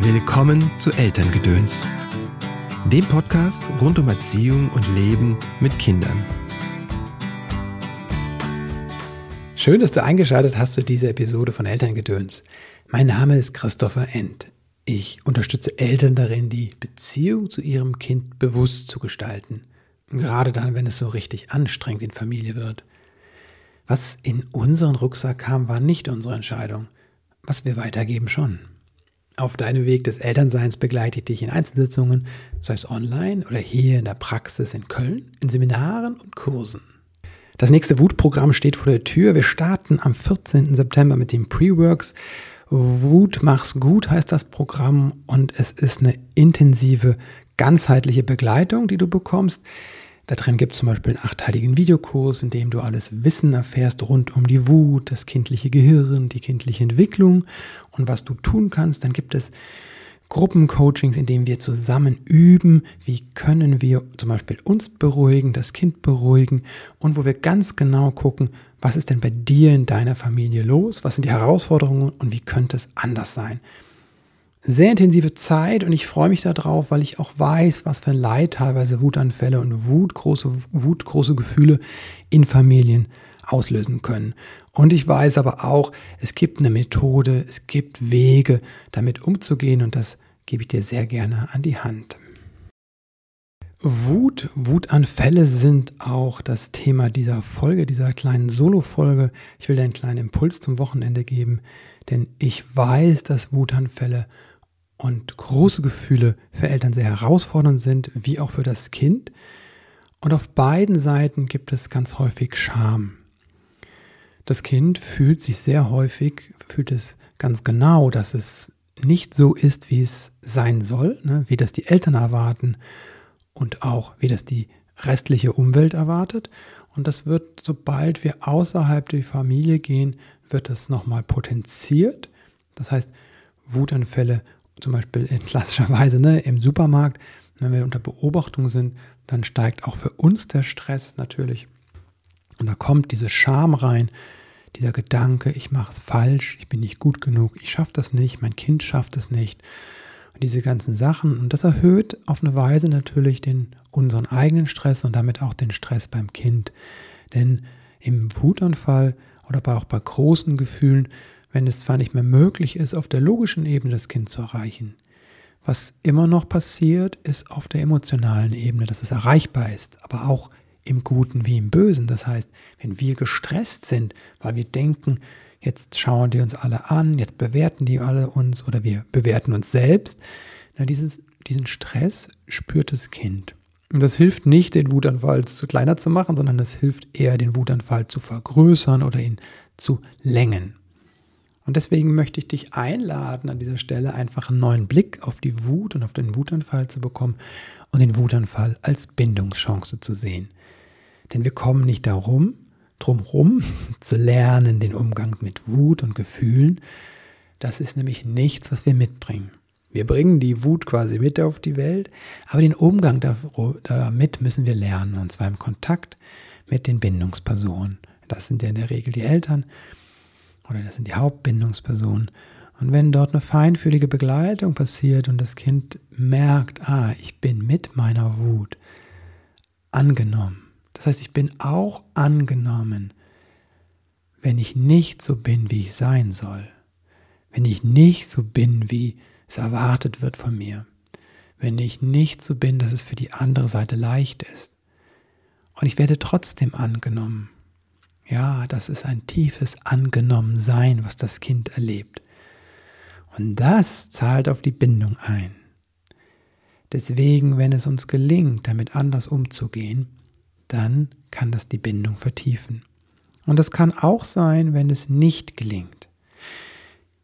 Willkommen zu Elterngedöns, dem Podcast rund um Erziehung und Leben mit Kindern. Schön, dass du eingeschaltet hast zu dieser Episode von Elterngedöns. Mein Name ist Christopher End. Ich unterstütze Eltern darin, die Beziehung zu ihrem Kind bewusst zu gestalten. Gerade dann, wenn es so richtig anstrengend in Familie wird. Was in unseren Rucksack kam, war nicht unsere Entscheidung. Was wir weitergeben schon. Auf deinem Weg des Elternseins begleite ich dich in Einzelsitzungen, sei es online oder hier in der Praxis in Köln, in Seminaren und Kursen. Das nächste Wutprogramm steht vor der Tür. Wir starten am 14. September mit dem Pre-Works. Wut mach's gut heißt das Programm und es ist eine intensive, ganzheitliche Begleitung, die du bekommst. Da drin gibt es zum Beispiel einen achteiligen Videokurs, in dem du alles Wissen erfährst rund um die Wut, das kindliche Gehirn, die kindliche Entwicklung und was du tun kannst. Dann gibt es Gruppencoachings, in denen wir zusammen üben, wie können wir zum Beispiel uns beruhigen, das Kind beruhigen und wo wir ganz genau gucken, was ist denn bei dir in deiner Familie los, was sind die Herausforderungen und wie könnte es anders sein sehr intensive Zeit und ich freue mich darauf, weil ich auch weiß, was für ein Leid teilweise Wutanfälle und Wut, große, Wut, große Gefühle in Familien auslösen können. Und ich weiß aber auch, es gibt eine Methode, es gibt Wege, damit umzugehen und das gebe ich dir sehr gerne an die Hand. Wut, Wutanfälle sind auch das Thema dieser Folge, dieser kleinen Solo-Folge. Ich will dir einen kleinen Impuls zum Wochenende geben, denn ich weiß, dass Wutanfälle und große Gefühle für Eltern sehr herausfordernd sind, wie auch für das Kind. Und auf beiden Seiten gibt es ganz häufig Scham. Das Kind fühlt sich sehr häufig, fühlt es ganz genau, dass es nicht so ist, wie es sein soll, ne, wie das die Eltern erwarten und auch wie das die restliche Umwelt erwartet. Und das wird, sobald wir außerhalb der Familie gehen, wird das nochmal potenziert. Das heißt, Wutanfälle zum Beispiel in klassischer Weise ne, im Supermarkt, wenn wir unter Beobachtung sind, dann steigt auch für uns der Stress natürlich. Und da kommt diese Scham rein, dieser Gedanke, ich mache es falsch, ich bin nicht gut genug, ich schaffe das nicht, mein Kind schafft es nicht. Und diese ganzen Sachen. Und das erhöht auf eine Weise natürlich den, unseren eigenen Stress und damit auch den Stress beim Kind. Denn im Wutanfall oder auch bei großen Gefühlen wenn es zwar nicht mehr möglich ist, auf der logischen Ebene das Kind zu erreichen. Was immer noch passiert, ist auf der emotionalen Ebene, dass es erreichbar ist, aber auch im Guten wie im Bösen. Das heißt, wenn wir gestresst sind, weil wir denken, jetzt schauen die uns alle an, jetzt bewerten die alle uns oder wir bewerten uns selbst, na, dieses, diesen Stress spürt das Kind. Und das hilft nicht, den Wutanfall zu kleiner zu machen, sondern das hilft eher, den Wutanfall zu vergrößern oder ihn zu längen. Und deswegen möchte ich dich einladen, an dieser Stelle einfach einen neuen Blick auf die Wut und auf den Wutanfall zu bekommen und den Wutanfall als Bindungschance zu sehen. Denn wir kommen nicht darum, drumherum zu lernen, den Umgang mit Wut und Gefühlen. Das ist nämlich nichts, was wir mitbringen. Wir bringen die Wut quasi mit auf die Welt, aber den Umgang damit müssen wir lernen, und zwar im Kontakt mit den Bindungspersonen. Das sind ja in der Regel die Eltern oder das sind die Hauptbindungspersonen. Und wenn dort eine feinfühlige Begleitung passiert und das Kind merkt, ah, ich bin mit meiner Wut angenommen. Das heißt, ich bin auch angenommen, wenn ich nicht so bin, wie ich sein soll. Wenn ich nicht so bin, wie es erwartet wird von mir. Wenn ich nicht so bin, dass es für die andere Seite leicht ist. Und ich werde trotzdem angenommen. Ja, das ist ein tiefes Angenommensein, was das Kind erlebt. Und das zahlt auf die Bindung ein. Deswegen, wenn es uns gelingt, damit anders umzugehen, dann kann das die Bindung vertiefen. Und das kann auch sein, wenn es nicht gelingt,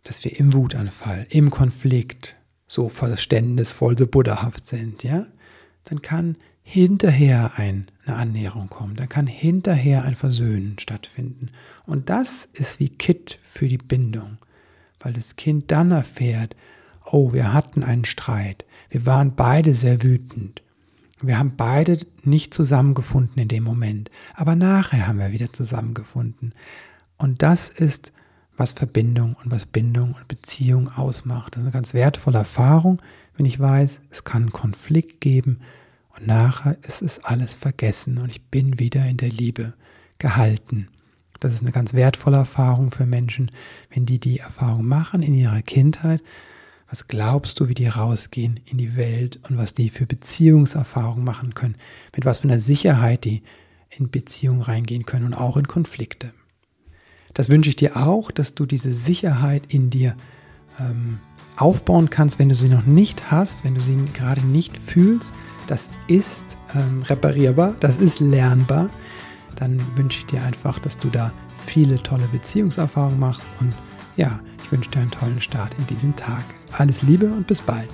dass wir im Wutanfall, im Konflikt so verständnisvoll, so buddhahaft sind, ja, dann kann hinterher eine Annäherung kommen, dann kann hinterher ein Versöhnen stattfinden. Und das ist wie Kit für die Bindung, weil das Kind dann erfährt, oh, wir hatten einen Streit, wir waren beide sehr wütend, wir haben beide nicht zusammengefunden in dem Moment, aber nachher haben wir wieder zusammengefunden. Und das ist, was Verbindung und was Bindung und Beziehung ausmacht. Das ist eine ganz wertvolle Erfahrung, wenn ich weiß, es kann einen Konflikt geben und nachher ist es alles vergessen und ich bin wieder in der Liebe gehalten. Das ist eine ganz wertvolle Erfahrung für Menschen, wenn die die Erfahrung machen in ihrer Kindheit. Was glaubst du, wie die rausgehen in die Welt und was die für Beziehungserfahrungen machen können? Mit was für einer Sicherheit die in Beziehungen reingehen können und auch in Konflikte. Das wünsche ich dir auch, dass du diese Sicherheit in dir ähm, aufbauen kannst, wenn du sie noch nicht hast, wenn du sie gerade nicht fühlst. Das ist ähm, reparierbar, das ist lernbar. Dann wünsche ich dir einfach, dass du da viele tolle Beziehungserfahrungen machst und ja, ich wünsche dir einen tollen Start in diesen Tag. Alles Liebe und bis bald.